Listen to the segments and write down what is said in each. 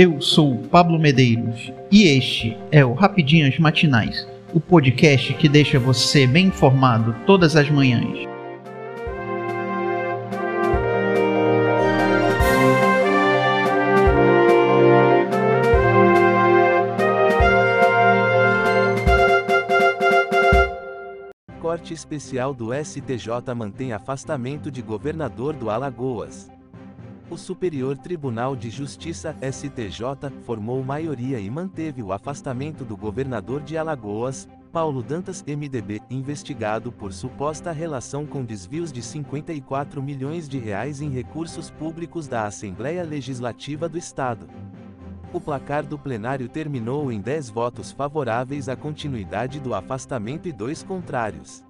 Eu sou Pablo Medeiros e este é o Rapidinhas Matinais, o podcast que deixa você bem informado todas as manhãs. Corte especial do STJ mantém afastamento de governador do Alagoas. O Superior Tribunal de Justiça, STJ, formou maioria e manteve o afastamento do governador de Alagoas, Paulo Dantas MDB, investigado por suposta relação com desvios de 54 milhões de reais em recursos públicos da Assembleia Legislativa do Estado. O placar do plenário terminou em 10 votos favoráveis à continuidade do afastamento e dois contrários.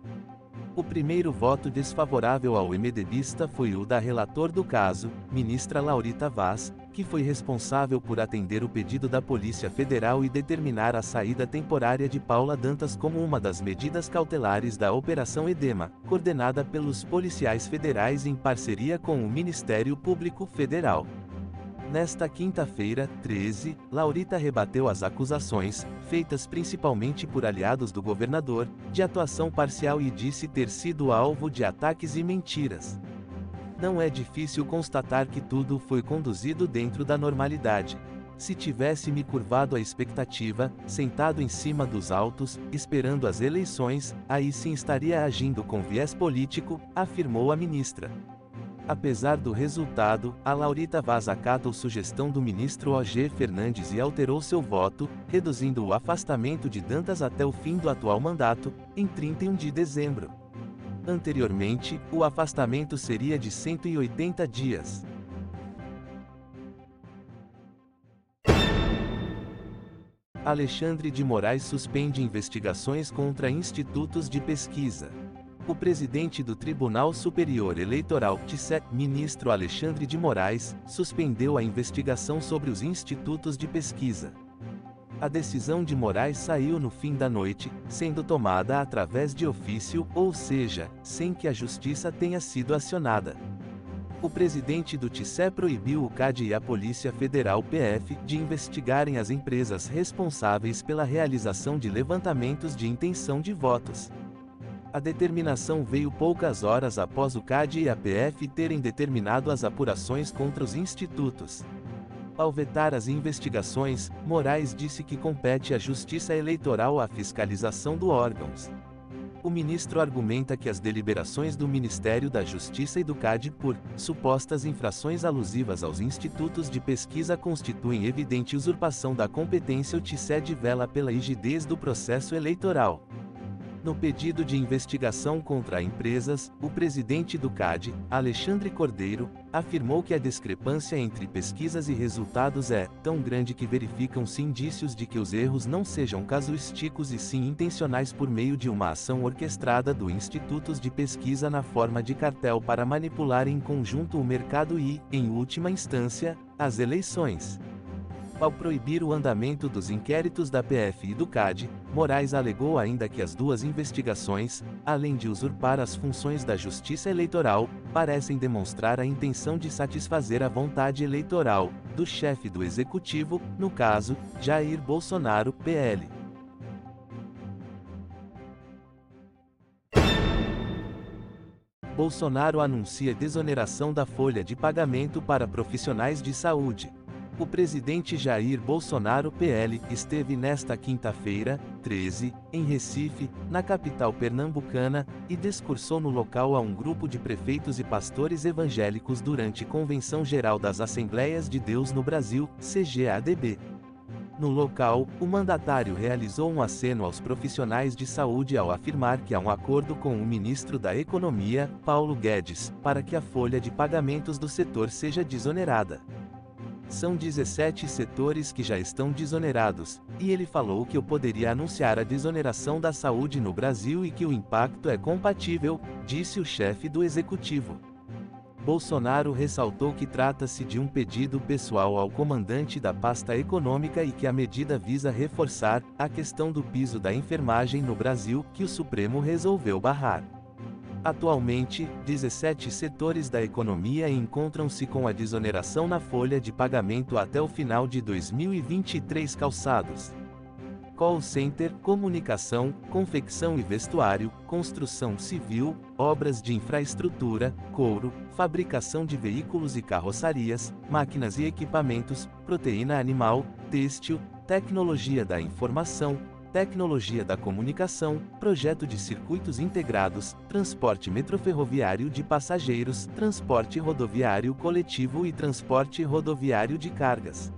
O primeiro voto desfavorável ao MDBista foi o da relator do caso, ministra Laurita Vaz, que foi responsável por atender o pedido da Polícia Federal e determinar a saída temporária de Paula Dantas como uma das medidas cautelares da Operação Edema, coordenada pelos policiais federais em parceria com o Ministério Público Federal. Nesta quinta-feira, 13, Laurita rebateu as acusações, feitas principalmente por aliados do governador, de atuação parcial e disse ter sido alvo de ataques e mentiras. Não é difícil constatar que tudo foi conduzido dentro da normalidade. Se tivesse me curvado à expectativa, sentado em cima dos autos, esperando as eleições, aí sim estaria agindo com viés político, afirmou a ministra. Apesar do resultado, a Laurita Vaz acatou sugestão do ministro O.G. Fernandes e alterou seu voto, reduzindo o afastamento de Dantas até o fim do atual mandato, em 31 de dezembro. Anteriormente, o afastamento seria de 180 dias. Alexandre de Moraes suspende investigações contra institutos de pesquisa. O presidente do Tribunal Superior Eleitoral, TSE, ministro Alexandre de Moraes, suspendeu a investigação sobre os institutos de pesquisa. A decisão de Moraes saiu no fim da noite, sendo tomada através de ofício, ou seja, sem que a justiça tenha sido acionada. O presidente do TSE proibiu o CAD e a Polícia Federal PF de investigarem as empresas responsáveis pela realização de levantamentos de intenção de votos. A determinação veio poucas horas após o CAD e a PF terem determinado as apurações contra os institutos. Ao vetar as investigações, Moraes disse que compete à Justiça Eleitoral a fiscalização do órgãos. O ministro argumenta que as deliberações do Ministério da Justiça e do CAD por supostas infrações alusivas aos institutos de pesquisa constituem evidente usurpação da competência. O TCED vela pela rigidez do processo eleitoral. No pedido de investigação contra empresas, o presidente do CAD, Alexandre Cordeiro, afirmou que a discrepância entre pesquisas e resultados é tão grande que verificam-se indícios de que os erros não sejam casuísticos e sim intencionais por meio de uma ação orquestrada do institutos de pesquisa na forma de cartel para manipular em conjunto o mercado e, em última instância, as eleições. Ao proibir o andamento dos inquéritos da PF e do CAD, Moraes alegou ainda que as duas investigações, além de usurpar as funções da Justiça Eleitoral, parecem demonstrar a intenção de satisfazer a vontade eleitoral do chefe do executivo, no caso, Jair Bolsonaro, PL. Bolsonaro anuncia desoneração da folha de pagamento para profissionais de saúde. O presidente Jair Bolsonaro PL esteve nesta quinta-feira, 13, em Recife, na capital pernambucana, e discursou no local a um grupo de prefeitos e pastores evangélicos durante Convenção Geral das Assembleias de Deus no Brasil, CGADB. No local, o mandatário realizou um aceno aos profissionais de saúde ao afirmar que há um acordo com o ministro da Economia, Paulo Guedes, para que a folha de pagamentos do setor seja desonerada. São 17 setores que já estão desonerados, e ele falou que eu poderia anunciar a desoneração da saúde no Brasil e que o impacto é compatível, disse o chefe do executivo. Bolsonaro ressaltou que trata-se de um pedido pessoal ao comandante da pasta econômica e que a medida visa reforçar a questão do piso da enfermagem no Brasil, que o Supremo resolveu barrar. Atualmente, 17 setores da economia encontram-se com a desoneração na folha de pagamento até o final de 2023 calçados. Call center, comunicação, confecção e vestuário, construção civil, obras de infraestrutura, couro, fabricação de veículos e carroçarias, máquinas e equipamentos, proteína animal, têxtil, tecnologia da informação, tecnologia da comunicação, projeto de circuitos integrados, transporte metroferroviário de passageiros, transporte rodoviário coletivo e transporte rodoviário de cargas.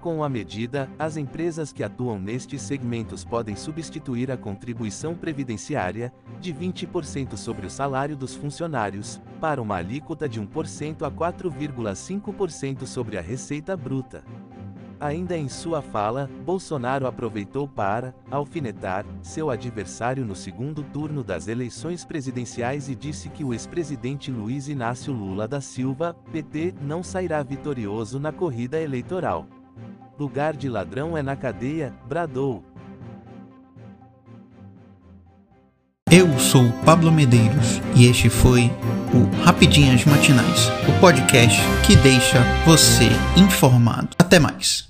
Com a medida, as empresas que atuam nestes segmentos podem substituir a contribuição previdenciária, de 20% sobre o salário dos funcionários, para uma alíquota de 1% a 4,5% sobre a receita bruta. Ainda em sua fala, Bolsonaro aproveitou para alfinetar seu adversário no segundo turno das eleições presidenciais e disse que o ex-presidente Luiz Inácio Lula da Silva, PT, não sairá vitorioso na corrida eleitoral. Lugar de ladrão é na cadeia, bradou. Eu sou Pablo Medeiros e este foi o Rapidinhas Matinais, o podcast que deixa você informado. Até mais.